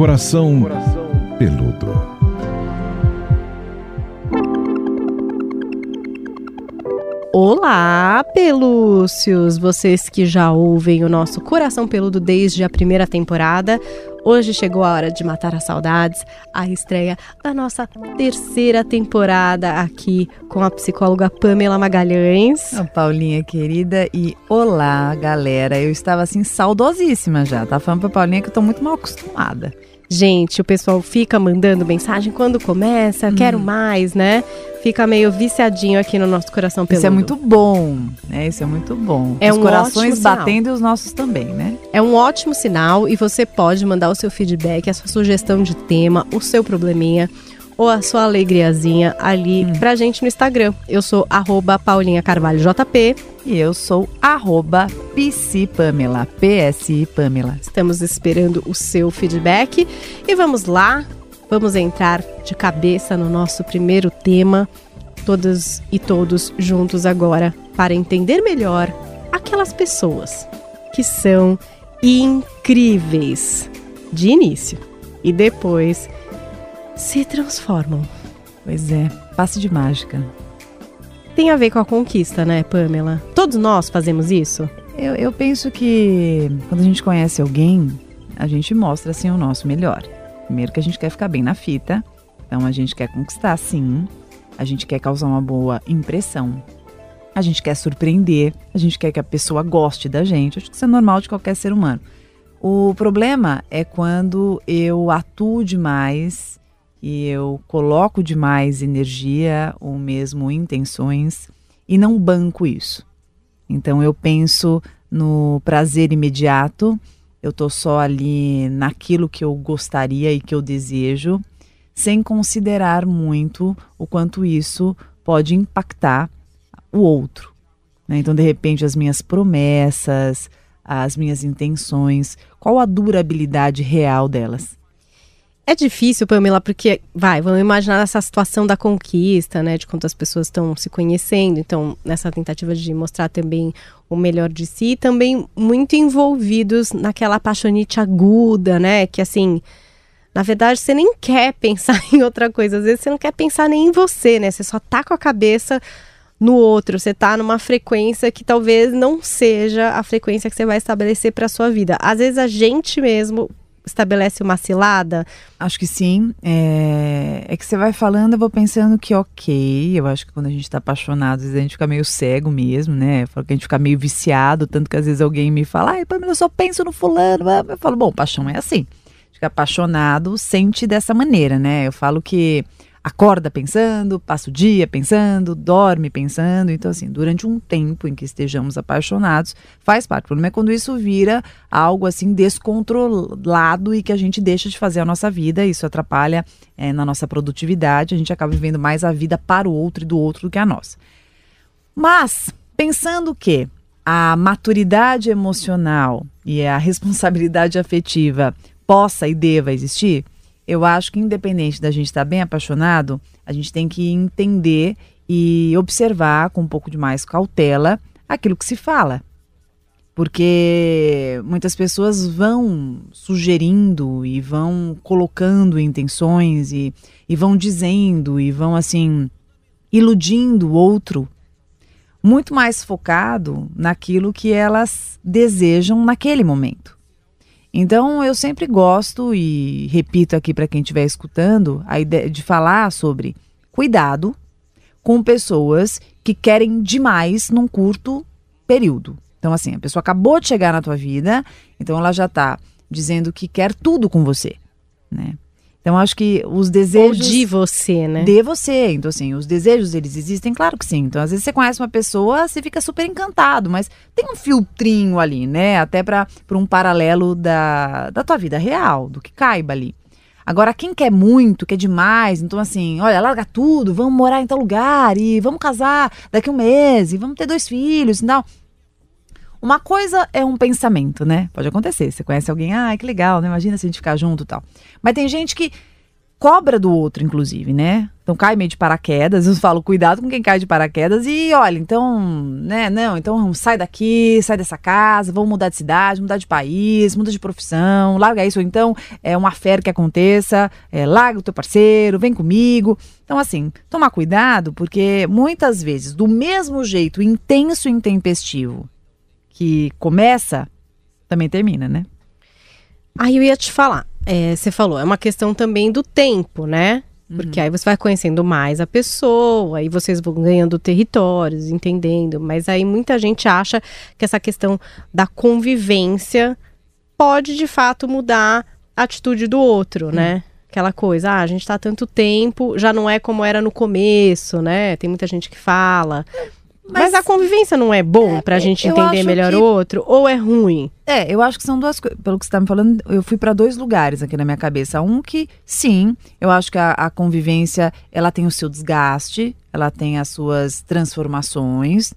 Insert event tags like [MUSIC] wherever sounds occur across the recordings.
Coração Peludo. Olá, pelúcios! Vocês que já ouvem o nosso Coração Peludo desde a primeira temporada. Hoje chegou a hora de matar as saudades, a estreia da nossa terceira temporada aqui com a psicóloga Pamela Magalhães. A Paulinha querida e olá, galera. Eu estava assim saudosíssima já. Tá falando pra Paulinha que eu tô muito mal acostumada. Gente, o pessoal fica mandando mensagem quando começa, hum. quero mais, né? Fica meio viciadinho aqui no nosso coração peludo. Isso é muito bom, né? Isso é muito bom. É os um corações batendo e os nossos também, né? É um ótimo sinal e você pode mandar o seu feedback, a sua sugestão de tema, o seu probleminha ou a sua alegriazinha ali hum. pra gente no Instagram. Eu sou arroba Paulinha Carvalho JP. E eu sou arroba PC Pamela, PSI Pamela. Estamos esperando o seu feedback e vamos lá, vamos entrar de cabeça no nosso primeiro tema, todas e todos juntos agora, para entender melhor aquelas pessoas que são incríveis de início e depois se transformam. Pois é, passe de mágica. Tem a ver com a conquista, né, Pamela? Todos nós fazemos isso? Eu, eu penso que quando a gente conhece alguém, a gente mostra assim o nosso melhor. Primeiro que a gente quer ficar bem na fita, então a gente quer conquistar sim, a gente quer causar uma boa impressão, a gente quer surpreender, a gente quer que a pessoa goste da gente. Acho que isso é normal de qualquer ser humano. O problema é quando eu atuo demais e eu coloco demais energia ou mesmo intenções e não banco isso. Então eu penso no prazer imediato, eu tô só ali naquilo que eu gostaria e que eu desejo, sem considerar muito o quanto isso pode impactar o outro. Né? Então, de repente, as minhas promessas, as minhas intenções, qual a durabilidade real delas? É difícil, Pamela, porque, vai, vamos imaginar essa situação da conquista, né? De quantas pessoas estão se conhecendo. Então, nessa tentativa de mostrar também o melhor de si, também muito envolvidos naquela apaixonite aguda, né? Que, assim, na verdade, você nem quer pensar [LAUGHS] em outra coisa. Às vezes, você não quer pensar nem em você, né? Você só tá com a cabeça no outro, você tá numa frequência que talvez não seja a frequência que você vai estabelecer para sua vida. Às vezes a gente mesmo estabelece uma cilada? Acho que sim. É, é que você vai falando, eu vou pensando que ok. Eu acho que quando a gente está apaixonado, às vezes a gente fica meio cego mesmo, né? Falo que a gente fica meio viciado, tanto que às vezes alguém me fala, ai, Pamela, eu só penso no fulano. Eu falo, bom, paixão é assim. Fica apaixonado, sente dessa maneira, né? Eu falo que acorda pensando, passa o dia pensando, dorme pensando. Então, assim, durante um tempo em que estejamos apaixonados, faz parte. O problema é quando isso vira algo assim descontrolado e que a gente deixa de fazer a nossa vida. Isso atrapalha é, na nossa produtividade. A gente acaba vivendo mais a vida para o outro e do outro do que a nossa. Mas, pensando que a maturidade emocional e a responsabilidade afetiva possa e deva existir, eu acho que independente da gente estar bem apaixonado, a gente tem que entender e observar com um pouco de mais cautela aquilo que se fala. Porque muitas pessoas vão sugerindo e vão colocando intenções e, e vão dizendo e vão assim iludindo o outro muito mais focado naquilo que elas desejam naquele momento. Então eu sempre gosto e repito aqui para quem estiver escutando a ideia de falar sobre cuidado com pessoas que querem demais num curto período. Então assim, a pessoa acabou de chegar na tua vida, então ela já está dizendo que quer tudo com você, né? Então acho que os desejos Ou de você, né? De você. Então assim, os desejos eles existem, claro que sim. Então às vezes você conhece uma pessoa, você fica super encantado, mas tem um filtrinho ali, né? Até para um paralelo da, da tua vida real, do que caiba ali. Agora, quem quer muito, quer demais, então assim, olha, larga tudo, vamos morar em tal lugar e vamos casar daqui a um mês e vamos ter dois filhos e tal. Uma coisa é um pensamento, né? Pode acontecer. Você conhece alguém, ah, que legal, né? Imagina se a gente ficar junto e tal. Mas tem gente que cobra do outro, inclusive, né? Então cai meio de paraquedas, [LAUGHS] eu falo, cuidado com quem cai de paraquedas e olha, então, né, não, então sai daqui, sai dessa casa, vamos mudar de cidade, mudar de país, muda de profissão, larga isso, ou então é uma fé que aconteça, é, larga o teu parceiro, vem comigo. Então, assim, tomar cuidado, porque muitas vezes, do mesmo jeito intenso e intempestivo que começa, também termina, né? Aí eu ia te falar, é, você falou, é uma questão também do tempo, né? Porque uhum. aí você vai conhecendo mais a pessoa, aí vocês vão ganhando territórios, entendendo. Mas aí muita gente acha que essa questão da convivência pode de fato mudar a atitude do outro, uhum. né? Aquela coisa, ah, a gente tá há tanto tempo, já não é como era no começo, né? Tem muita gente que fala. Mas, Mas, a convivência não é bom é, pra gente entender melhor que... o outro? Ou é ruim? É, eu acho que são duas coisas. Pelo que você tá me falando, eu fui para dois lugares aqui na minha cabeça. Um que, sim, eu acho que a, a, convivência, ela tem o seu desgaste, ela tem as suas transformações.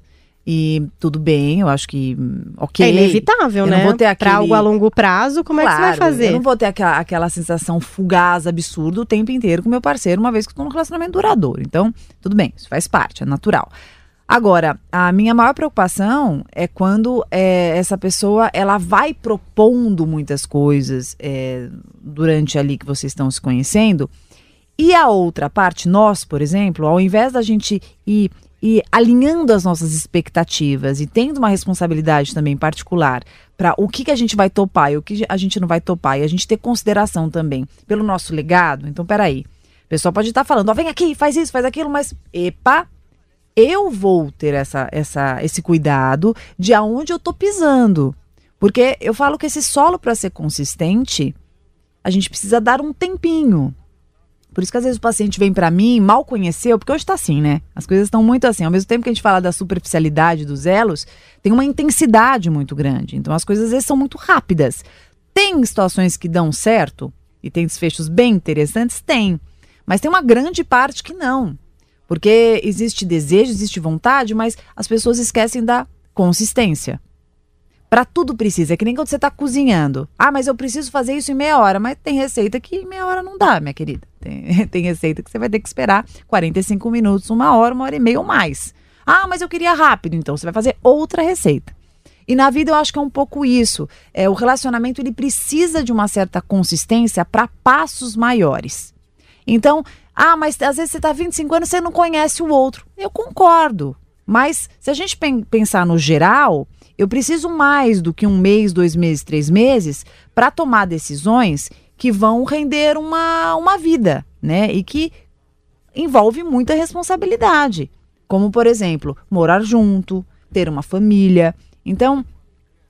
E tudo bem, eu acho que, ok. É inevitável, eu né? Não vou ter aquele... Pra algo a longo prazo, como claro, é que você vai fazer? Eu não vou ter aquela, aquela sensação fugaz, absurda o tempo inteiro com meu parceiro, uma vez que eu tô num relacionamento duradouro. Então, tudo bem, isso faz parte, é natural. Agora, a minha maior preocupação é quando é, essa pessoa ela vai propondo muitas coisas é, durante ali que vocês estão se conhecendo. E a outra parte, nós, por exemplo, ao invés da gente ir, ir alinhando as nossas expectativas e tendo uma responsabilidade também particular para o que, que a gente vai topar e o que a gente não vai topar, e a gente ter consideração também pelo nosso legado. Então, peraí. O pessoal pode estar falando, ó, vem aqui, faz isso, faz aquilo, mas epa, eu vou ter essa, essa, esse cuidado de aonde eu tô pisando. Porque eu falo que esse solo, para ser consistente, a gente precisa dar um tempinho. Por isso que às vezes o paciente vem para mim, mal conheceu, porque hoje tá assim, né? As coisas estão muito assim. Ao mesmo tempo que a gente fala da superficialidade dos elos, tem uma intensidade muito grande. Então as coisas às vezes são muito rápidas. Tem situações que dão certo e tem desfechos bem interessantes? Tem. Mas tem uma grande parte que não. Porque existe desejo, existe vontade, mas as pessoas esquecem da consistência. Para tudo precisa, é que nem quando você está cozinhando. Ah, mas eu preciso fazer isso em meia hora. Mas tem receita que em meia hora não dá, minha querida. Tem, [LAUGHS] tem receita que você vai ter que esperar 45 minutos, uma hora, uma hora e meia ou mais. Ah, mas eu queria rápido. Então você vai fazer outra receita. E na vida eu acho que é um pouco isso. É, o relacionamento ele precisa de uma certa consistência para passos maiores. Então, ah, mas às vezes você está 25 anos e você não conhece o outro. Eu concordo. Mas se a gente pensar no geral, eu preciso mais do que um mês, dois meses, três meses para tomar decisões que vão render uma, uma vida, né? E que envolve muita responsabilidade. Como, por exemplo, morar junto, ter uma família. Então,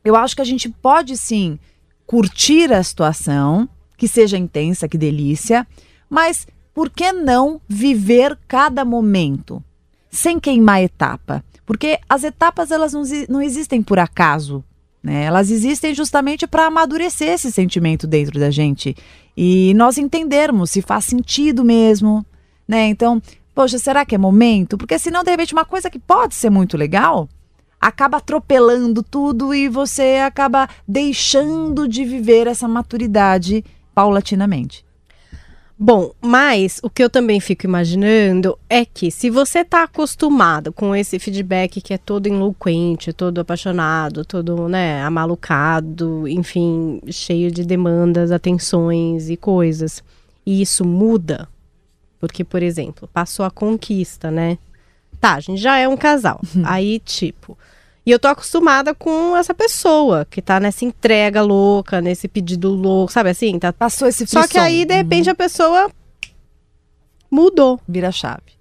eu acho que a gente pode sim curtir a situação, que seja intensa, que delícia, mas por que não viver cada momento sem queimar etapa? Porque as etapas elas não, existem por acaso, né? Elas existem justamente para amadurecer esse sentimento dentro da gente e nós entendermos se faz sentido mesmo, né? Então, poxa, será que é momento? Porque senão de repente uma coisa que pode ser muito legal acaba atropelando tudo e você acaba deixando de viver essa maturidade paulatinamente. Bom, mas o que eu também fico imaginando é que se você está acostumado com esse feedback que é todo eloquente, todo apaixonado, todo, né, amalucado, enfim, cheio de demandas, atenções e coisas, e isso muda, porque, por exemplo, passou a conquista, né? Tá, a gente já é um casal. Uhum. Aí, tipo, e eu tô acostumada com essa pessoa que tá nessa entrega louca, nesse pedido louco, sabe assim? Tá... Passou esse frisson. Só que aí, de repente, uhum. a pessoa mudou. Vira chave.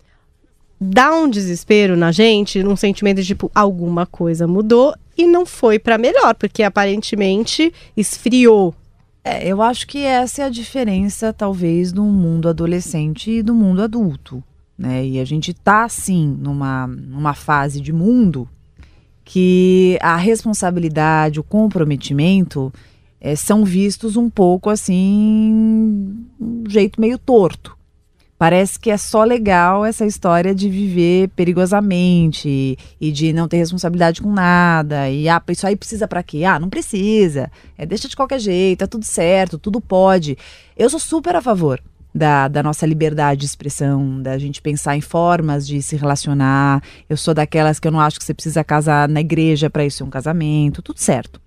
Dá um desespero na gente, num sentimento de tipo, alguma coisa mudou e não foi para melhor, porque aparentemente esfriou. É, eu acho que essa é a diferença, talvez, do mundo adolescente e do mundo adulto. Né? E a gente tá, sim, numa, numa fase de mundo que a responsabilidade, o comprometimento é, são vistos um pouco assim, um jeito meio torto. Parece que é só legal essa história de viver perigosamente e de não ter responsabilidade com nada. E ah, isso aí precisa para quê? Ah, não precisa. É, deixa de qualquer jeito, é tudo certo, tudo pode. Eu sou super a favor da, da nossa liberdade de expressão, da gente pensar em formas de se relacionar. Eu sou daquelas que eu não acho que você precisa casar na igreja para isso ser um casamento, tudo certo.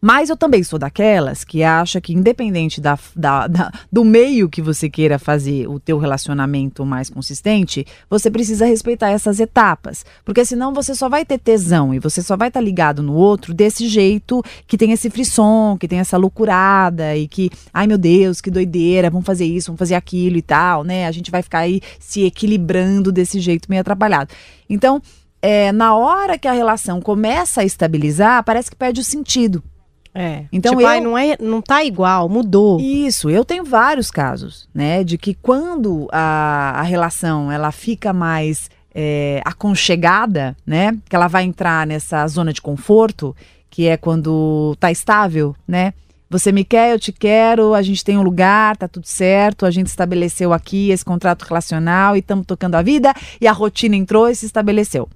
Mas eu também sou daquelas que acha que, independente da, da, da, do meio que você queira fazer o teu relacionamento mais consistente, você precisa respeitar essas etapas. Porque senão você só vai ter tesão e você só vai estar tá ligado no outro desse jeito que tem esse frisson, que tem essa loucurada e que, ai meu Deus, que doideira, vamos fazer isso, vamos fazer aquilo e tal, né? A gente vai ficar aí se equilibrando desse jeito meio atrapalhado. Então, é, na hora que a relação começa a estabilizar, parece que perde o sentido. É. Então tipo, eu... ai, não é, não tá igual, mudou. Isso, eu tenho vários casos, né, de que quando a, a relação ela fica mais é, aconchegada, né, que ela vai entrar nessa zona de conforto, que é quando tá estável, né? Você me quer, eu te quero, a gente tem um lugar, tá tudo certo, a gente estabeleceu aqui esse contrato relacional e estamos tocando a vida e a rotina entrou e se estabeleceu.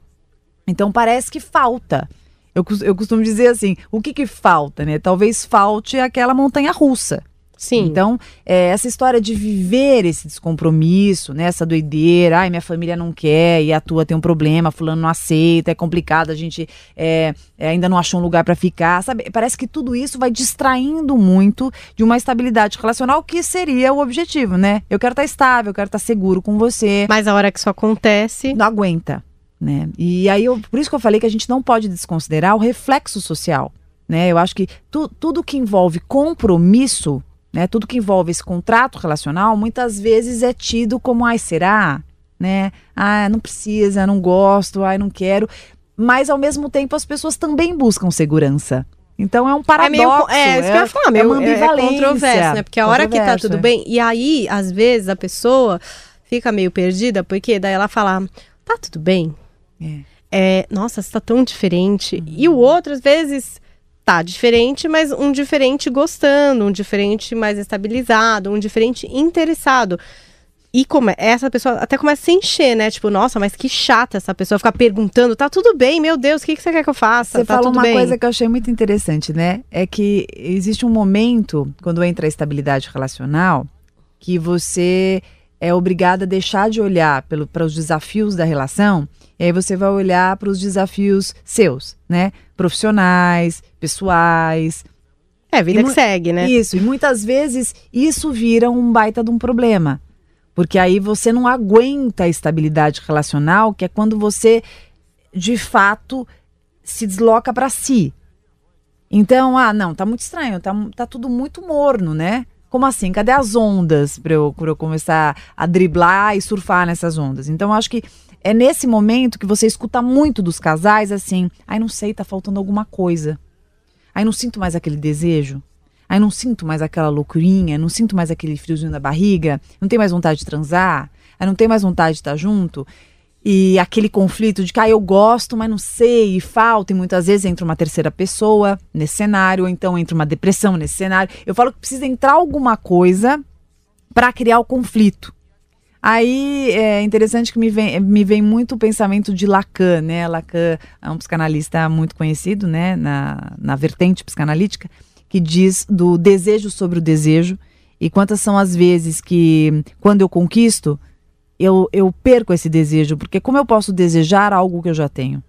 Então parece que falta eu, eu costumo dizer assim, o que que falta, né? Talvez falte aquela montanha russa. Sim. Então, é, essa história de viver esse descompromisso, né, essa doideira, ai, minha família não quer e a tua tem um problema, fulano não aceita, é complicado, a gente é, é, ainda não achou um lugar para ficar, sabe? Parece que tudo isso vai distraindo muito de uma estabilidade relacional que seria o objetivo, né? Eu quero estar tá estável, eu quero estar tá seguro com você. Mas a hora que isso acontece. Não aguenta. Né? E aí, eu, por isso que eu falei que a gente não pode desconsiderar o reflexo social. Né? Eu acho que tu, tudo que envolve compromisso, né? tudo que envolve esse contrato relacional, muitas vezes é tido como, ai, será? Né? Ah, não precisa, não gosto, ai, não quero. Mas, ao mesmo tempo, as pessoas também buscam segurança. Então é um paradoxo. É, meio, é isso que eu ia falar, é meio, é uma ambivalência. É controverso, né? Porque a hora que tá tudo bem, e aí, às vezes, a pessoa fica meio perdida, porque daí ela fala, tá tudo bem, é. é nossa, você tá tão diferente. Uhum. E o outro, às vezes, tá diferente, mas um diferente gostando, um diferente mais estabilizado, um diferente interessado. E como essa pessoa até começa a se encher, né? Tipo, nossa, mas que chata essa pessoa ficar perguntando, tá tudo bem, meu Deus, o que, que você quer que eu faça? Você tá falou uma bem? coisa que eu achei muito interessante, né? É que existe um momento, quando entra a estabilidade relacional, que você é obrigada a deixar de olhar para os desafios da relação e aí você vai olhar para os desafios seus, né? Profissionais, pessoais. É, vida que segue, né? Isso. E muitas vezes isso vira um baita de um problema. Porque aí você não aguenta a estabilidade relacional, que é quando você, de fato, se desloca para si. Então, ah, não, tá muito estranho, tá, tá tudo muito morno, né? Como assim? Cadê as ondas para eu, eu começar a driblar e surfar nessas ondas? Então, acho que é nesse momento que você escuta muito dos casais assim: ai, não sei, tá faltando alguma coisa. Ai, não sinto mais aquele desejo. Ai, não sinto mais aquela loucurinha, não sinto mais aquele friozinho na barriga, não tenho mais vontade de transar, ai, não tenho mais vontade de estar junto. E aquele conflito de que ah, eu gosto, mas não sei, e falta, e muitas vezes entra uma terceira pessoa nesse cenário, ou então entra uma depressão nesse cenário. Eu falo que precisa entrar alguma coisa para criar o conflito. Aí é interessante que me vem, me vem muito o pensamento de Lacan, né? Lacan é um psicanalista muito conhecido, né? Na, na vertente psicanalítica, que diz do desejo sobre o desejo. E quantas são as vezes que, quando eu conquisto, eu, eu perco esse desejo, porque como eu posso desejar algo que eu já tenho?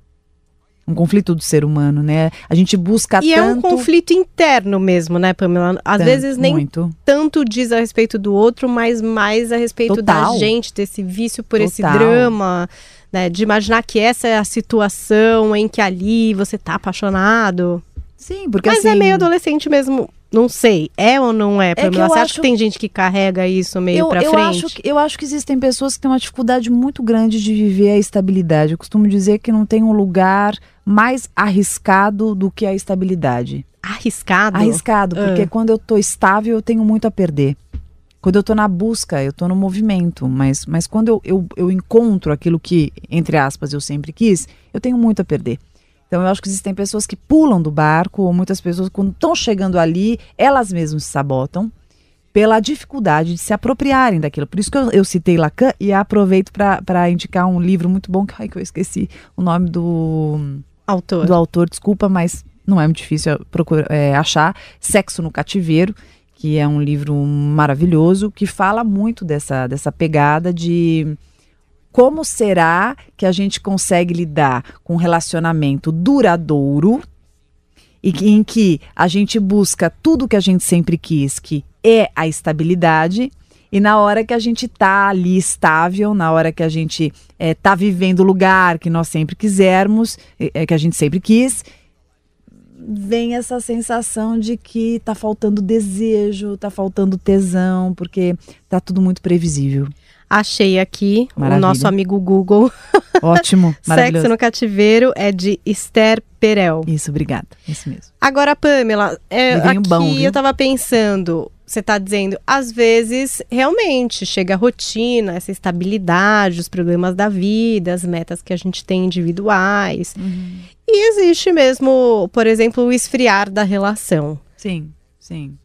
Um conflito do ser humano, né? A gente busca e tanto... é um conflito interno mesmo, né, Pamela? Às tanto, vezes nem muito. tanto diz a respeito do outro, mas mais a respeito Total. da gente, desse vício por Total. esse drama, né? De imaginar que essa é a situação em que ali você tá apaixonado. Sim, porque mas é assim... é meio adolescente mesmo não sei, é ou não é, Pamela? É Você acho... acha que tem gente que carrega isso meio eu, pra eu frente? Acho que, eu acho que existem pessoas que têm uma dificuldade muito grande de viver a estabilidade. Eu costumo dizer que não tem um lugar mais arriscado do que a estabilidade. Arriscado? Arriscado, porque uh. quando eu tô estável, eu tenho muito a perder. Quando eu tô na busca, eu tô no movimento, mas, mas quando eu, eu, eu encontro aquilo que, entre aspas, eu sempre quis, eu tenho muito a perder. Então eu acho que existem pessoas que pulam do barco, ou muitas pessoas, quando estão chegando ali, elas mesmas se sabotam pela dificuldade de se apropriarem daquilo. Por isso que eu, eu citei Lacan e aproveito para indicar um livro muito bom, que, ai, que eu esqueci o nome do autor. Do autor, desculpa, mas não é muito difícil procurar, é, achar. Sexo no Cativeiro, que é um livro maravilhoso que fala muito dessa, dessa pegada de como será que a gente consegue lidar com um relacionamento duradouro e em que a gente busca tudo que a gente sempre quis, que é a estabilidade, e na hora que a gente tá ali estável, na hora que a gente é, tá vivendo o lugar que nós sempre quisermos, é, que a gente sempre quis, vem essa sensação de que tá faltando desejo, tá faltando tesão, porque tá tudo muito previsível. Achei aqui Maravilha. o nosso amigo Google. [LAUGHS] Ótimo, Sexo no Cativeiro é de Esther Perel. Isso, obrigada. Isso mesmo. Agora, Pamela, é, aqui bom, eu tava pensando, você tá dizendo, às vezes, realmente, chega a rotina, essa estabilidade, os problemas da vida, as metas que a gente tem individuais. Uhum. E existe mesmo, por exemplo, o esfriar da relação. Sim, sim.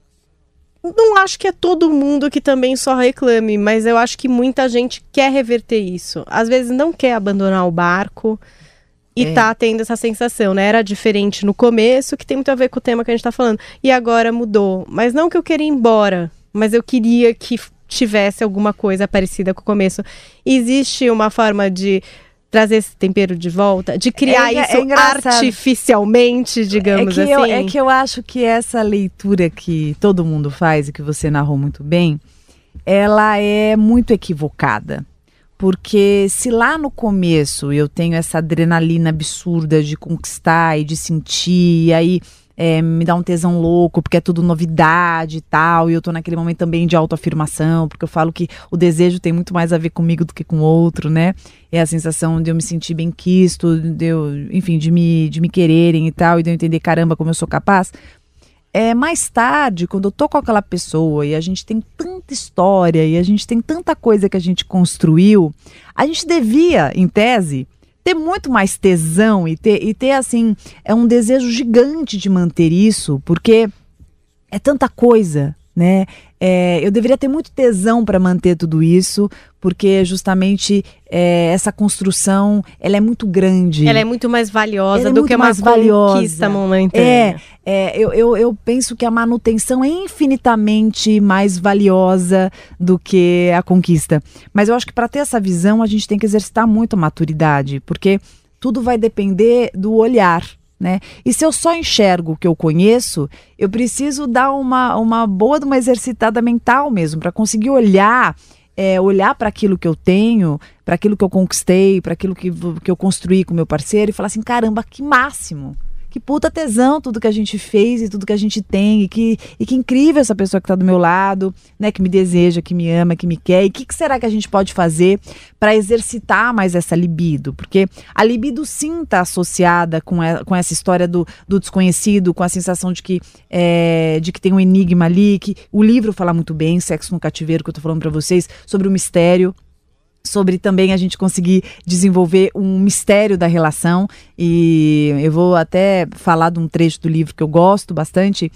Não acho que é todo mundo que também só reclame, mas eu acho que muita gente quer reverter isso. Às vezes não quer abandonar o barco e É. tá tendo essa sensação, né? Era diferente no começo, que tem muito a ver com o tema que a gente tá falando. E agora mudou. Mas não que eu queria ir embora, mas eu queria que tivesse alguma coisa parecida com o começo. Existe uma forma de trazer esse tempero de volta, de criar É isso é artificialmente, digamos é que assim. Eu, é que eu acho que essa leitura que todo mundo faz e que você narrou muito bem, ela é muito equivocada. Porque se lá no começo eu tenho essa adrenalina absurda de conquistar e de sentir, e aí é, me dá um tesão louco, porque é tudo novidade e tal, e eu tô naquele momento também de autoafirmação, porque eu falo que o desejo tem muito mais a ver comigo do que com o outro, né? É a sensação de eu me sentir bem quisto, de eu, enfim, de me, de me quererem e tal, e de eu entender, caramba, como eu sou capaz. É, mais tarde, quando eu tô com aquela pessoa e a gente tem tanta história e a gente tem tanta coisa que a gente construiu, a gente devia, em tese, ter muito mais tesão e ter, e ter assim, é um desejo gigante de manter isso, porque é tanta coisa, né? É, eu deveria ter muito tesão para manter tudo isso, porque justamente é, essa construção ela é muito grande. Ela é muito mais valiosa Ela é do muito que uma mais valiosa. conquista momentânea. É, é, eu, eu, eu penso que a manutenção é infinitamente mais valiosa do que a conquista. Mas eu acho que para ter essa visão, a gente tem que exercitar muito a maturidade, porque tudo vai depender do olhar. Né? E se eu só enxergo o que eu conheço, eu preciso dar uma, uma boa uma exercitada mental mesmo, para conseguir olhar, é, olhar para aquilo que eu tenho, para aquilo que eu conquistei, para aquilo que, que eu construí com meu parceiro e falar assim: caramba, que máximo! Que puta tesão tudo que a gente fez e tudo que a gente tem. E que, e que incrível essa pessoa que está do meu lado, né? Que me deseja, que me ama, que me quer. E o que, que será que a gente pode fazer para exercitar mais essa libido? Porque a libido sim está associada com, a- com essa história do, do desconhecido, com a sensação de que, é, de que tem um enigma ali. Que o livro fala muito bem, Sexo no Cativeiro, que eu tô falando para vocês, sobre o mistério sobre também a gente conseguir desenvolver um mistério da relação. E eu vou até falar de um trecho do livro que eu gosto bastante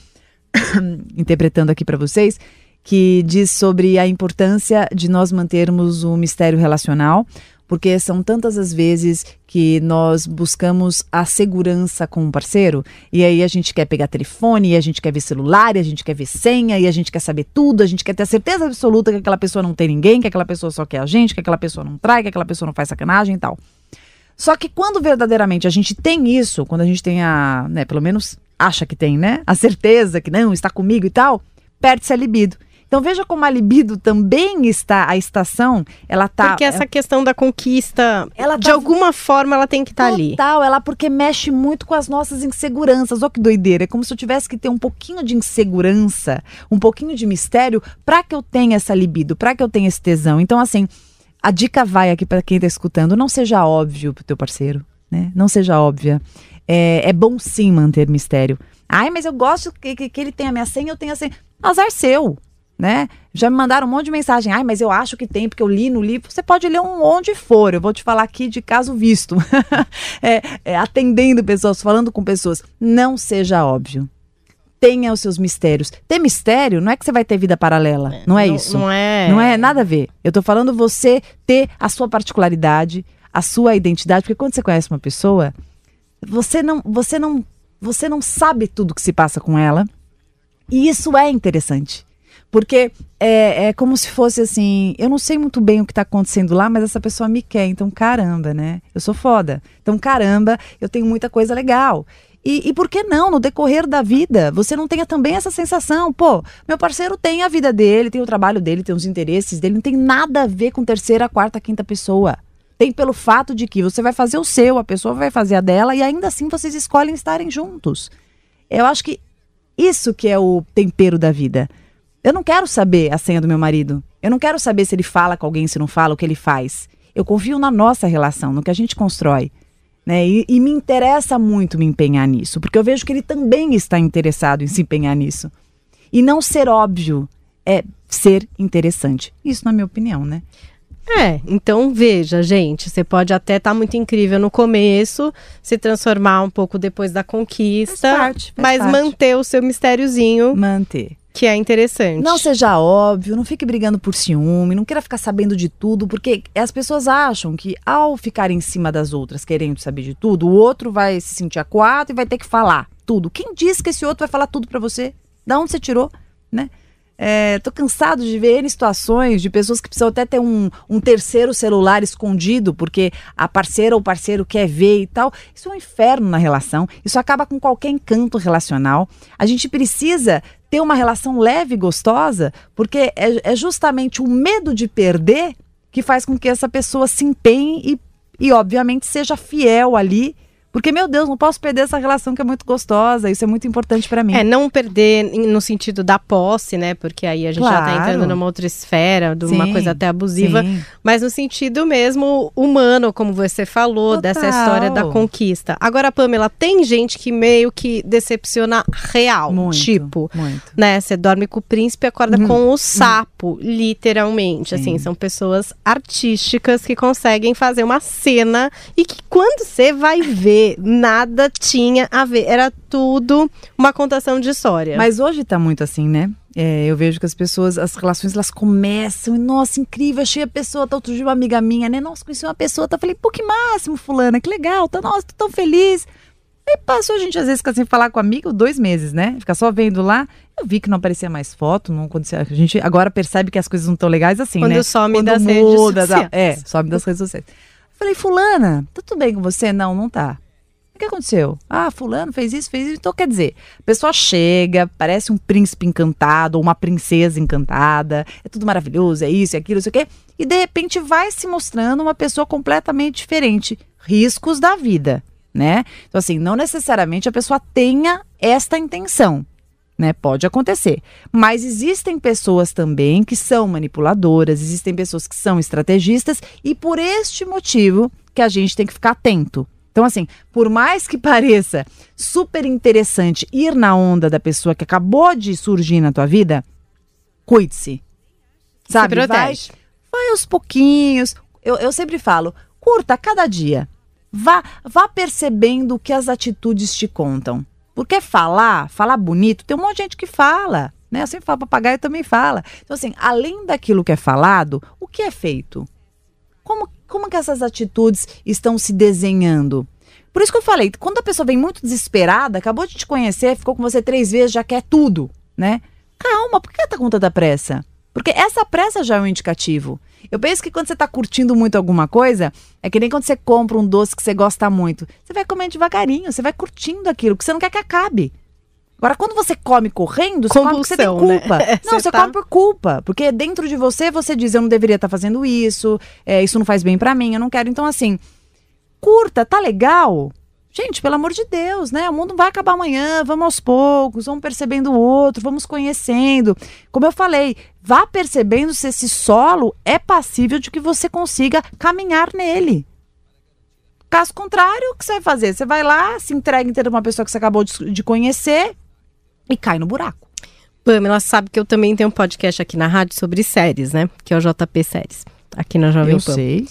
[COUGHS] interpretando aqui para vocês que diz sobre a importância de nós mantermos o mistério relacional porque são tantas as vezes que nós buscamos a segurança com um parceiro e aí a gente quer pegar telefone, e a gente quer ver celular, e a gente quer ver senha, e a gente quer saber tudo, a gente quer ter a certeza absoluta que aquela pessoa não tem ninguém, que aquela pessoa só quer a gente, que aquela pessoa não trai, que aquela pessoa não faz sacanagem e tal. Só que quando verdadeiramente a gente tem isso, quando a gente tem a, né, pelo menos acha que tem, né, a certeza que não, está comigo e tal, perde-se a libido. Então veja como a libido também está, a estação, ela tá... Porque essa questão da conquista, Ela de tá- alguma forma, ela tem que estar ali. Total, ela porque mexe muito com as nossas inseguranças. Olha que doideira. É como se eu tivesse que ter um pouquinho de insegurança, um pouquinho de mistério, para que eu tenha essa libido, para que eu tenha esse tesão. Então, assim, a dica vai aqui para quem tá escutando: não seja óbvio pro teu parceiro, né? Não seja óbvia. É, é bom sim manter mistério. Ai, mas eu gosto que, que, que ele tenha a minha senha, eu tenho a senha. Azar seu né? Já me mandaram um monte de mensagem. Ai, mas eu acho que tem, porque eu li no livro. Você pode ler um onde for. Eu vou te falar aqui de caso visto. [LAUGHS] É, é, atendendo pessoas, falando com pessoas. Não seja óbvio. Tenha os seus mistérios. Ter mistério não é que você vai ter vida paralela. não é isso. Não é. Não é nada a ver. Eu tô falando você ter a sua particularidade, a sua identidade, porque quando você conhece uma pessoa, você não, você não, você não sabe tudo que se passa com ela. E isso é interessante. Porque é, é como se fosse assim, eu não sei muito bem o que tá acontecendo lá, mas essa pessoa me quer, então caramba, né? Eu sou foda. Então caramba, eu tenho muita coisa legal. E, e, por que não, no decorrer da vida, você não tenha também essa sensação? Pô, meu parceiro tem a vida dele, tem o trabalho dele, tem os interesses dele, não tem nada a ver com terceira, quarta, quinta pessoa. Tem pelo fato de que você vai fazer o seu, a pessoa vai fazer a dela, e ainda assim vocês escolhem estarem juntos. Eu acho que isso que é o tempero da vida. Eu não quero saber a senha do meu marido. Eu não quero saber se ele fala com alguém, se não fala, o que ele faz. Eu confio na nossa relação, no que a gente constrói. Né? E, e me interessa muito me empenhar nisso, porque eu vejo que ele também está interessado em se empenhar nisso. E não ser óbvio é ser interessante. Isso na minha opinião, né? É, então veja, gente, você pode até estar tá muito incrível no começo, se transformar um pouco depois da conquista, faz parte, faz mas parte. manter o seu mistériozinho. Manter. Que é interessante. Não seja óbvio, não fique brigando por ciúme, não queira ficar sabendo de tudo, porque as pessoas acham que ao ficar em cima das outras querendo saber de tudo, o outro vai se sentir acuado e vai ter que falar tudo. Quem disse que esse outro vai falar tudo para você? Da onde você tirou, né? É, tô cansado de ver situações de pessoas que precisam até ter um, um terceiro celular escondido, porque a parceira ou parceiro quer ver e tal. Isso é um inferno na relação. Isso acaba com qualquer encanto relacional. A gente precisa ter uma relação leve e gostosa, porque é, é justamente o medo de perder que faz com que essa pessoa se empenhe e, e obviamente, seja fiel ali porque, meu Deus, não posso perder essa relação que é muito gostosa. Isso é muito importante para mim. É, não perder no sentido da posse, né? Porque aí a gente claro. já tá entrando numa outra esfera, de uma coisa até abusiva. Sim. Mas no sentido mesmo humano, como você falou, Total. dessa história da conquista. Agora, Pamela, tem gente que meio que decepciona real. Muito, tipo, muito. né? Você dorme com o príncipe e acorda uhum. com o sapo, uhum. literalmente. Assim, Sim. Assim, são pessoas artísticas que conseguem fazer uma cena e que quando você vai ver nada tinha a ver. Era tudo uma contação de história. Mas hoje tá muito assim, né? É, eu vejo que as pessoas, as relações, elas começam, e, nossa, incrível, achei a pessoa, tá outro dia uma amiga minha, né? Nossa, conheci uma pessoa, tá, falei, pô, que máximo, fulana, que legal, tá, nossa, tô tão feliz. Aí passou, a gente às vezes fica sem falar com amigo dois meses, né? Fica só vendo lá. Eu vi que não aparecia mais foto, não acontecia. A gente agora percebe que as coisas não estão legais assim, Quando né? Some Quando das muda, redes sociais. É, some das redes sociais. Falei, fulana, tá tudo bem com você? Não, não tá. O que aconteceu? Ah, fulano fez isso, fez isso. Então, quer dizer, a pessoa chega, parece um príncipe encantado ou uma princesa encantada, é tudo maravilhoso, é isso, é aquilo, não sei o quê, e de repente vai se mostrando uma pessoa completamente diferente. Riscos da vida, né? Então, assim, não necessariamente a pessoa tenha esta intenção. Né, pode acontecer. Mas existem pessoas também que são manipuladoras, existem pessoas que são estrategistas, e por este motivo que a gente tem que ficar atento. Então, assim, por mais que [LAUGHS] pareça super interessante ir na onda da pessoa que acabou de surgir na tua vida, cuide-se. Sabe? Se vai, vai aos pouquinhos. Eu, eu sempre falo, curta cada dia. Vá, vá percebendo o que as atitudes te contam. Porque falar, falar bonito, tem um monte de gente que fala. Né? Sempre falo, papagaio também fala. Então, assim, além daquilo que é falado, o que é feito? Como, como que essas atitudes estão se desenhando? Por isso que eu falei, quando a pessoa vem muito desesperada, acabou de te conhecer, ficou com você três vezes, já quer tudo, né? Calma, por que tá com tanta pressa? Porque essa pressa já é um indicativo. Eu penso que quando você está curtindo muito alguma coisa, é que nem quando você compra um doce que você gosta muito. Você vai comendo devagarinho, você vai curtindo aquilo, porque você não quer que acabe. Agora, quando você come correndo, você come porque você tem culpa. Né? [LAUGHS] Não, você, você tá... come por culpa. Porque dentro de você, você diz, eu não deveria estar tá fazendo isso, é, isso não faz bem para mim, eu não quero. Então, assim, curta, tá legal? Gente, pelo amor de Deus, né? O mundo vai acabar amanhã, vamos aos poucos, vamos percebendo o outro, vamos conhecendo. Como eu falei, vá percebendo se esse solo é passível de que você consiga caminhar nele. Caso contrário, o que você vai fazer? Você vai lá, se entrega inteira uma pessoa que você acabou de, de conhecer e cai no buraco. Pamela sabe que eu também tenho um podcast aqui na rádio sobre séries, né? Que é o JP Séries, aqui na Jovem eu Pan. Eu sei.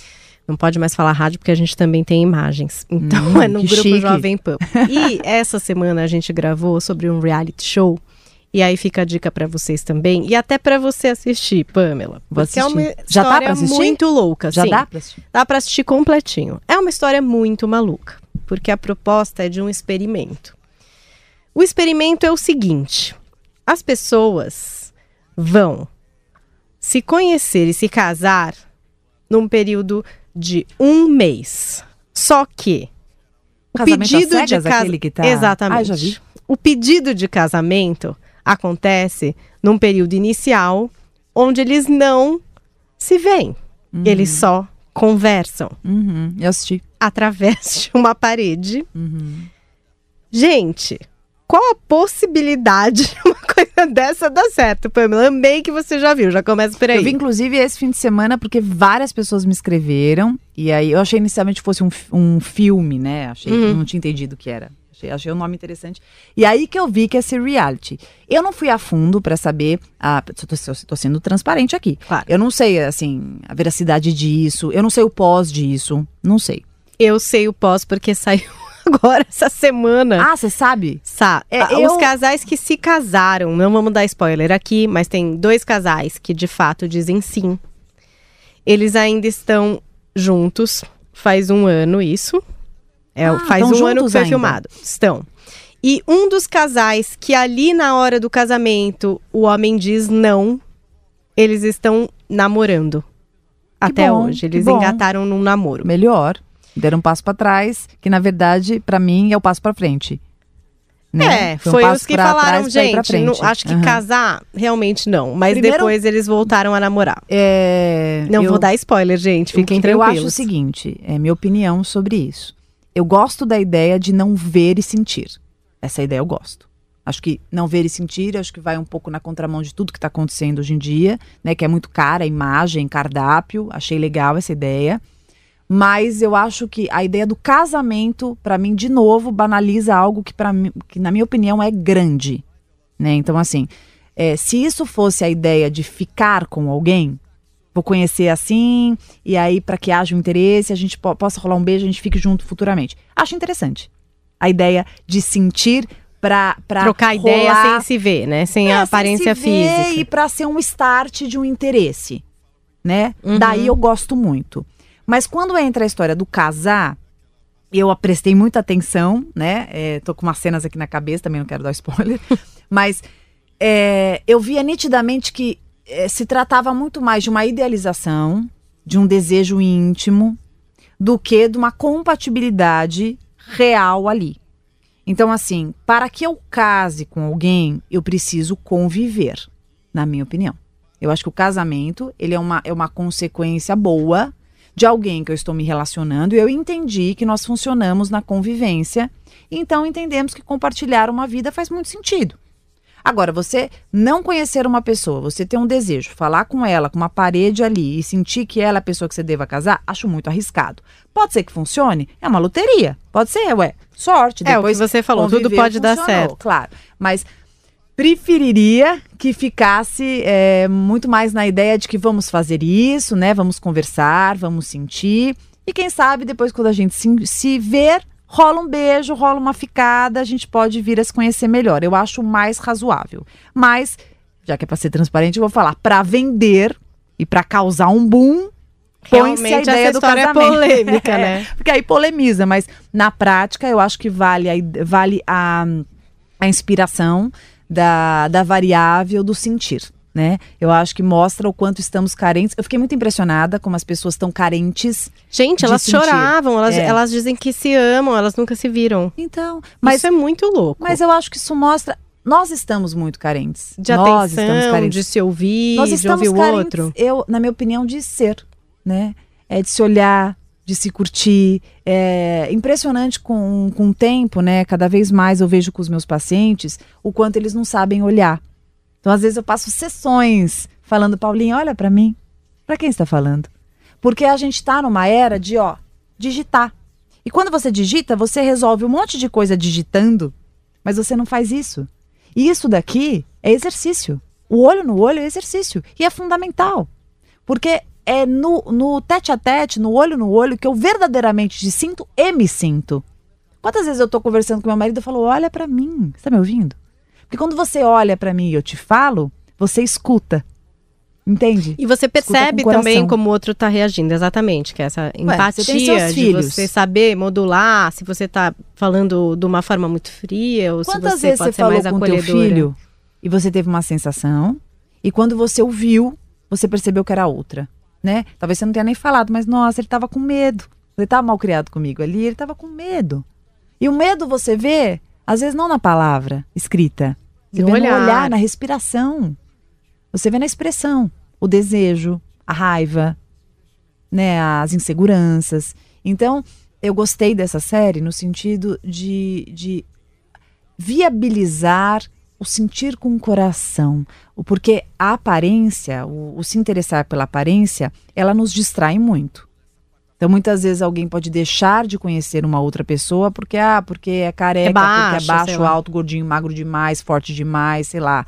Não pode mais falar rádio porque a gente também tem imagens. Então hum, é no grupo chique. Jovem Pan. E [LAUGHS] essa semana a gente gravou sobre um reality show. E aí fica a dica para vocês também e até para você assistir, Pamela. Porque assistir. é uma história Já dá pra assistir? muito louca, Já sim. dá para assistir? Dá para assistir completinho. É uma história muito maluca, porque a proposta é de um experimento. O experimento é o seguinte: as pessoas vão se conhecer e se casar num período de um mês. Só que o Casamento pedido de casamento. que tá- Exatamente. Ah. O pedido de casamento acontece num período inicial onde eles não se veem. Eles só conversam Uhum, eu assisti. através de uma parede. Uhum. Gente, qual a possibilidade de coisa [LAUGHS] dessa dar certo, Pamela? Amei que você já viu, já começa por aí. Eu vi, inclusive, esse fim de semana porque várias pessoas me escreveram. E aí eu achei inicialmente que fosse um, um filme, né? Achei, Uhum. não tinha entendido o que era. Achei, achei o nome interessante. E aí que eu vi que ia ser reality. Eu não fui a fundo pra saber. A, tô, tô- tô sendo transparente aqui. Claro. Eu não sei, assim, a veracidade disso. Eu não sei o pós disso. Não sei. Eu sei o pós porque [LAUGHS] saiu [LAUGHS] agora essa semana. Ah, você sabe? Sa É, ah, eu- Os casais que se casaram, não vamos dar spoiler aqui, mas tem dois casais que de fato dizem sim. Eles ainda estão juntos, faz um ano isso. É, Ah, faz um ano que foi ainda. filmado. Estão. E um dos casais que ali na hora do casamento o homem diz não, eles estão namorando. Até bom, hoje. que Eles engataram num namoro. Melhor. Deram um passo pra trás, que na verdade, pra mim, é o passo pra frente. Né? É, um foi os que falaram, trás gente, não- acho que Aham. casar, realmente não. Mas Primeiro- depois eles voltaram a namorar. É, Não eu- vou dar spoiler, gente, fiquem eu, tranquilos. Eu acho o seguinte, é minha opinião sobre isso. Eu gosto da ideia de não ver e sentir. Essa ideia eu gosto. Acho que não ver e sentir, acho que vai um pouco na contramão de tudo que está acontecendo hoje em dia, né? Que é muito cara, imagem, cardápio. Achei legal essa ideia. Mas eu acho que a ideia do casamento, para mim, de novo, banaliza algo que, para mim, que na minha opinião, é grande. Né? Então, assim, é, se isso fosse a ideia de ficar com alguém, vou conhecer assim, e aí para que haja um interesse, a gente po- possa rolar um beijo, a gente fique junto futuramente. Acho interessante. A ideia de sentir pra, pra Trocar ideia rolar- sem se ver, né? Sem é, a sem aparência se ver física. E para ser um start de um interesse, né? Uhum. Daí eu gosto muito. Mas quando entra a história do casar, eu prestei muita atenção, né? É, tô com umas cenas aqui na cabeça, também não quero dar spoiler. [LAUGHS] mas é, eu via nitidamente que é, se tratava muito mais de uma idealização, de um desejo íntimo, do que de uma compatibilidade real ali. Então, assim, para que eu case com alguém, eu preciso conviver, na minha opinião. Eu acho que o casamento, ele é uma, é uma consequência boa de alguém que eu estou me relacionando e eu entendi que nós funcionamos na convivência, então entendemos que compartilhar uma vida faz muito sentido. Agora, você não conhecer uma pessoa, você ter um desejo, falar com ela, com uma parede ali e sentir que ela é a pessoa que você deva casar, acho muito arriscado. Pode ser que funcione, é uma loteria. Pode ser, ué, sorte. É, o que Depois você falou, tudo pode dar certo. Claro, mas preferiria que ficasse é, muito mais na ideia de que vamos fazer isso, né? Vamos conversar, vamos sentir. E quem sabe depois, quando a gente se, se ver, rola um beijo, rola uma ficada, a gente pode vir a se conhecer melhor. Eu acho mais razoável. Mas, já que é para ser transparente, eu vou falar: para vender e para causar um boom. Põe-se a ideia do é polêmica, [LAUGHS] né? Porque aí polemiza, mas na prática eu acho que vale a, vale a, a inspiração da, da variável do sentir. Né? Eu acho que mostra o quanto estamos carentes. Eu fiquei muito impressionada como as pessoas estão carentes. Gente, elas sentir. choravam, elas, É. elas dizem que se amam, elas nunca se viram. Então, Mas isso é muito louco. mas eu acho que isso mostra. Nós estamos muito carentes. de nós estamos atenção, carentes. de se ouvir, Nós de estamos ouvir o carentes, outro. eu, na minha opinião, de ser, né? É de se olhar, de se curtir. É impressionante com, com o tempo, né? Cada vez mais eu vejo com os meus pacientes o quanto eles não sabem olhar. Então, às vezes, eu passo sessões falando, Paulinho, olha pra mim. Pra quem está falando? Porque a gente tá numa era de, ó, digitar. E quando você digita, você resolve um monte de coisa digitando, mas você não faz isso. E isso daqui é exercício. O olho no olho é exercício. E é fundamental. Porque é no, no tete a tete, no olho no olho, que eu verdadeiramente te sinto e me sinto. Quantas vezes eu tô conversando com meu marido e falo, olha pra mim, você tá me ouvindo? Porque quando você olha pra mim e eu te falo, você escuta. Entende? E você percebe com também como o outro tá reagindo, exatamente, que é essa empatia você tem seus de você saber modular, se você tá falando de uma forma muito fria ou Quantas se você vezes pode você ser falou mais com teu acolhedora. filho e você teve uma sensação E quando você ouviu, você percebeu que era outra, né? Talvez você não tenha nem falado, mas nossa, ele estava com medo. Ele estava mal criado comigo ali, ele estava com medo. E o medo você vê, às vezes não na palavra escrita, você No vê olhar. no olhar, na respiração. Você vê na expressão, o desejo, a raiva, né, as inseguranças. Então, eu gostei dessa série no sentido de, de viabilizar o sentir com o coração. O- Porque a aparência, o, o se interessar pela aparência, ela nos distrai muito. Então, muitas vezes alguém pode deixar de conhecer uma outra pessoa porque, ah, porque é careca, É baixo, porque é baixo, alto, gordinho, magro demais, forte demais, sei lá.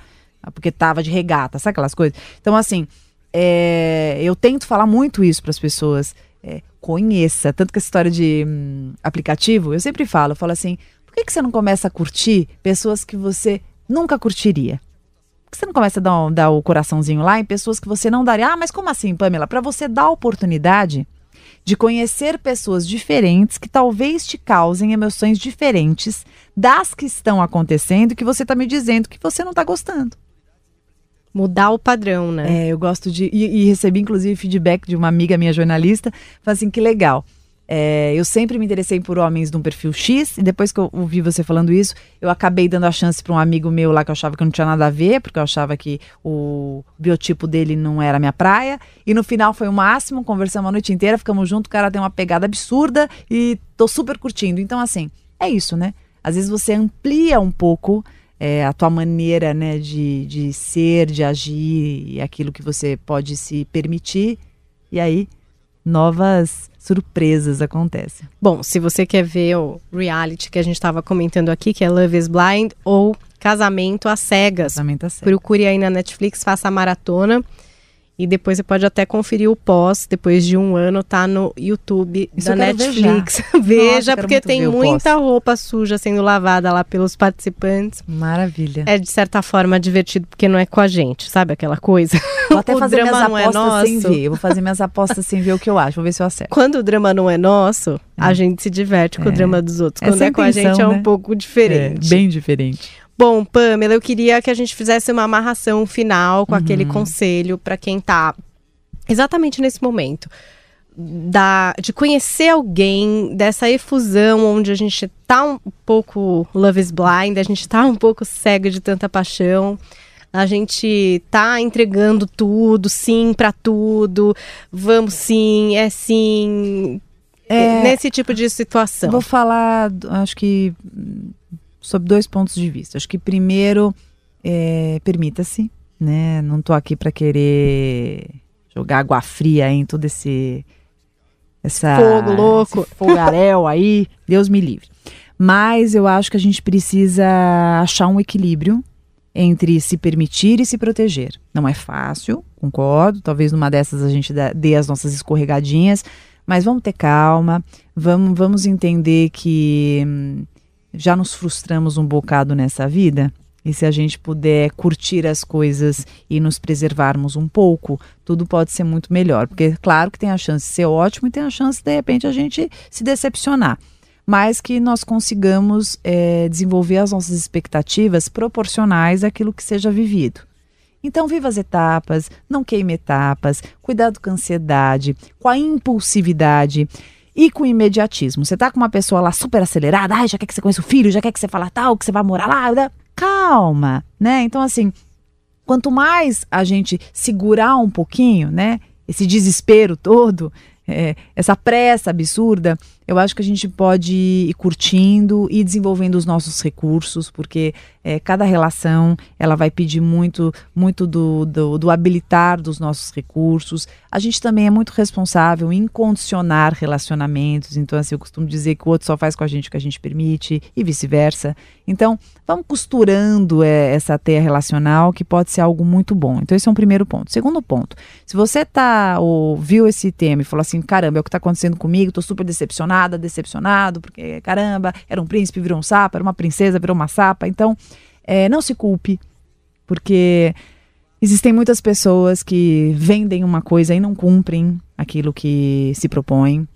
Porque tava de regata, sabe aquelas coisas? Então, assim, é, eu tento falar muito isso para as pessoas. é, conheça. Tanto que essa história de hum, aplicativo, eu sempre falo, eu falo assim, por que, que você não começa a curtir pessoas que você nunca curtiria? Por que você não começa a dar, um- dar o coraçãozinho lá em pessoas que você não daria? Ah, mas como assim, Pamela? Para você dar a oportunidade de conhecer pessoas diferentes que talvez te causem emoções diferentes das que estão acontecendo e que você está me dizendo que você não está gostando. Mudar o padrão, né? É, eu gosto de. E, e recebi, inclusive, feedback de uma amiga minha jornalista. Falei assim: que legal. É, eu sempre me interessei por homens de um perfil X, e depois que eu ouvi você falando isso, eu acabei dando a chance para um amigo meu lá que eu achava que não tinha nada a ver, porque eu achava que o biotipo dele não era minha praia. E no final foi o máximo, conversamos a noite inteira, ficamos juntos, o cara tem uma pegada absurda e tô super curtindo. Então, assim, é isso, né? Às vezes você amplia um pouco é, a tua maneira né, de, de ser, de agir e aquilo que você pode se permitir. E aí, novas surpresas acontecem. Bom, se você quer ver o reality que a gente estava comentando aqui, que é Love is Blind ou Casamento às Cegas, Casamento a sério. procure aí na Netflix, faça a maratona. E depois você pode até conferir o pós, depois de um ano, tá no YouTube Isso da Netflix. [LAUGHS] Nossa, Veja, quero porque tem o muita roupa suja sendo lavada lá pelos participantes. Maravilha. É de certa forma divertido, porque não é com a gente, sabe aquela coisa? Vou até [LAUGHS] o fazer minhas drama não é apostas sem nosso. ver. Eu vou fazer minhas apostas sem ver o que eu acho. Vou ver se eu acerto. Quando o drama não é nosso, a gente se diverte com o É. drama dos outros. Essa Quando é a é com a intenção, gente é um né? pouco diferente. É, bem diferente. Bom, Pamela, eu queria que a gente fizesse uma amarração final com Uhum. aquele conselho para quem tá exatamente nesse momento. Da, de conhecer alguém, dessa efusão onde a gente tá um pouco love is blind, a gente tá um pouco cego de tanta paixão, a gente tá entregando tudo, sim pra tudo, vamos sim, é sim, É, nesse tipo de situação. Vou falar, acho que, sobre dois pontos de vista. Acho que primeiro, é, permita-se, né? Não tô aqui para querer jogar água fria em todo esse essa Fogo louco. esse fogaréu aí, Deus me livre. Mas eu acho que a gente precisa achar um equilíbrio entre se permitir e se proteger. Não é fácil, concordo. Talvez numa dessas a gente dê as nossas escorregadinhas, mas vamos ter calma, vamos, vamos entender que hum, já nos frustramos um bocado nessa vida. E se a gente puder curtir as coisas e nos preservarmos um pouco, tudo pode ser muito melhor. Porque, claro que tem a chance de ser ótimo e tem a chance, de repente, a gente se decepcionar. Mas que nós consigamos eh, desenvolver as nossas expectativas proporcionais àquilo que seja vivido. Então, viva as etapas, não queime etapas, cuidado com a ansiedade, com a impulsividade e com imediatismo. Você tá com uma pessoa lá super acelerada, ai, já quer que você conheça o filho, já quer que você fala tal, que você vai morar lá, né? calma, né? Então, assim, quanto mais a gente segurar um pouquinho, né, esse desespero todo, é, essa pressa absurda, eu acho que a gente pode ir curtindo e desenvolvendo os nossos recursos, porque é, cada relação ela vai pedir muito, muito do, do, do habilitar dos nossos recursos. A gente também é muito responsável em condicionar relacionamentos, então assim, eu costumo dizer que o outro só faz com a gente o que a gente permite e vice-versa. Então, vamos costurando é, essa teia relacional que pode ser algo muito bom. Então, esse é um primeiro ponto. Segundo ponto, se você tá ou viu esse tema e falou assim, caramba, é o que está acontecendo comigo, tô super decepcionado, porque caramba, era um príncipe, virou um sapo, era uma princesa, virou uma sapa. Então, é, não se culpe, porque existem muitas pessoas que vendem uma coisa e não cumprem aquilo que se propõem.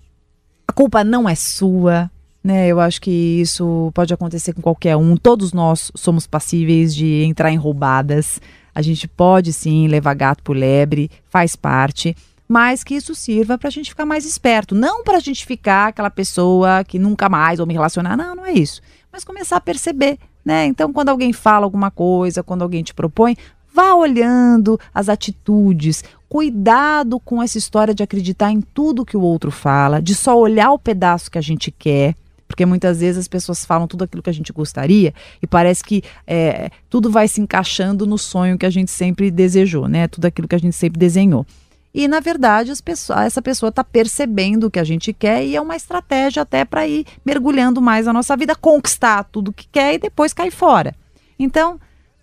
A culpa não é sua, né? Eu acho que isso pode acontecer com qualquer um. Todos nós somos passíveis de entrar em roubadas. A gente pode sim levar gato por lebre, faz parte mas que isso sirva para a gente ficar mais esperto. Não para a gente ficar aquela pessoa que nunca mais vou me relacionar. Não, não é isso. Mas começar a perceber, né? Então, quando alguém fala alguma coisa, quando alguém te propõe, vá olhando as atitudes. Cuidado com essa história de acreditar em tudo que o outro fala, de só olhar o pedaço que a gente quer. Porque muitas vezes as pessoas falam tudo aquilo que a gente gostaria e parece que é, tudo vai se encaixando no sonho que a gente sempre desejou, né? Tudo aquilo que a gente sempre desenhou. E, na verdade, pessoas, essa pessoa está percebendo o que a gente quer e é uma estratégia até para ir mergulhando mais na nossa vida, conquistar tudo que quer e depois cair fora. Então,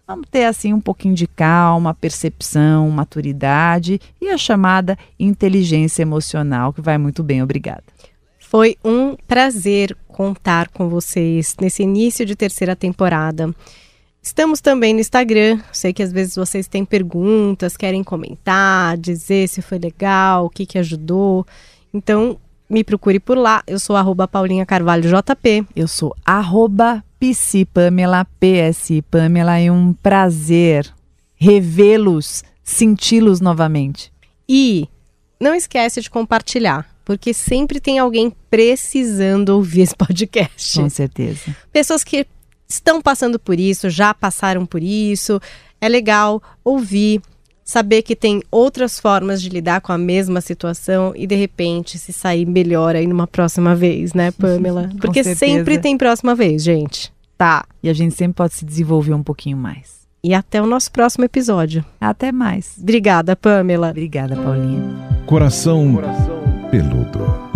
vamos ter assim um pouquinho de calma, percepção, maturidade e a chamada inteligência emocional, que vai muito bem, obrigada. Foi um prazer contar com vocês nesse início de terceira temporada. Estamos também no Instagram. Sei que às vezes vocês têm perguntas, querem comentar, dizer se foi legal, o que, que ajudou. Então, me procure por lá. Eu sou arroba Paulinha Carvalho JP. Eu sou arroba PC Pamela, Pamela. É um prazer revê-los, senti-los novamente. E não esquece de compartilhar, porque sempre tem alguém precisando ouvir esse podcast. Com certeza. Pessoas que estão passando por isso, já passaram por isso. É legal ouvir, saber que tem outras formas de lidar com a mesma situação e de repente se sair melhor aí numa próxima vez, né, [LAUGHS] Pamela? Porque sempre tem próxima vez, gente. Tá. E a gente sempre pode se desenvolver um pouquinho mais. E até o nosso próximo episódio. Até mais. Obrigada, Pamela. Obrigada, Paulinha. Coração, Coração peludo.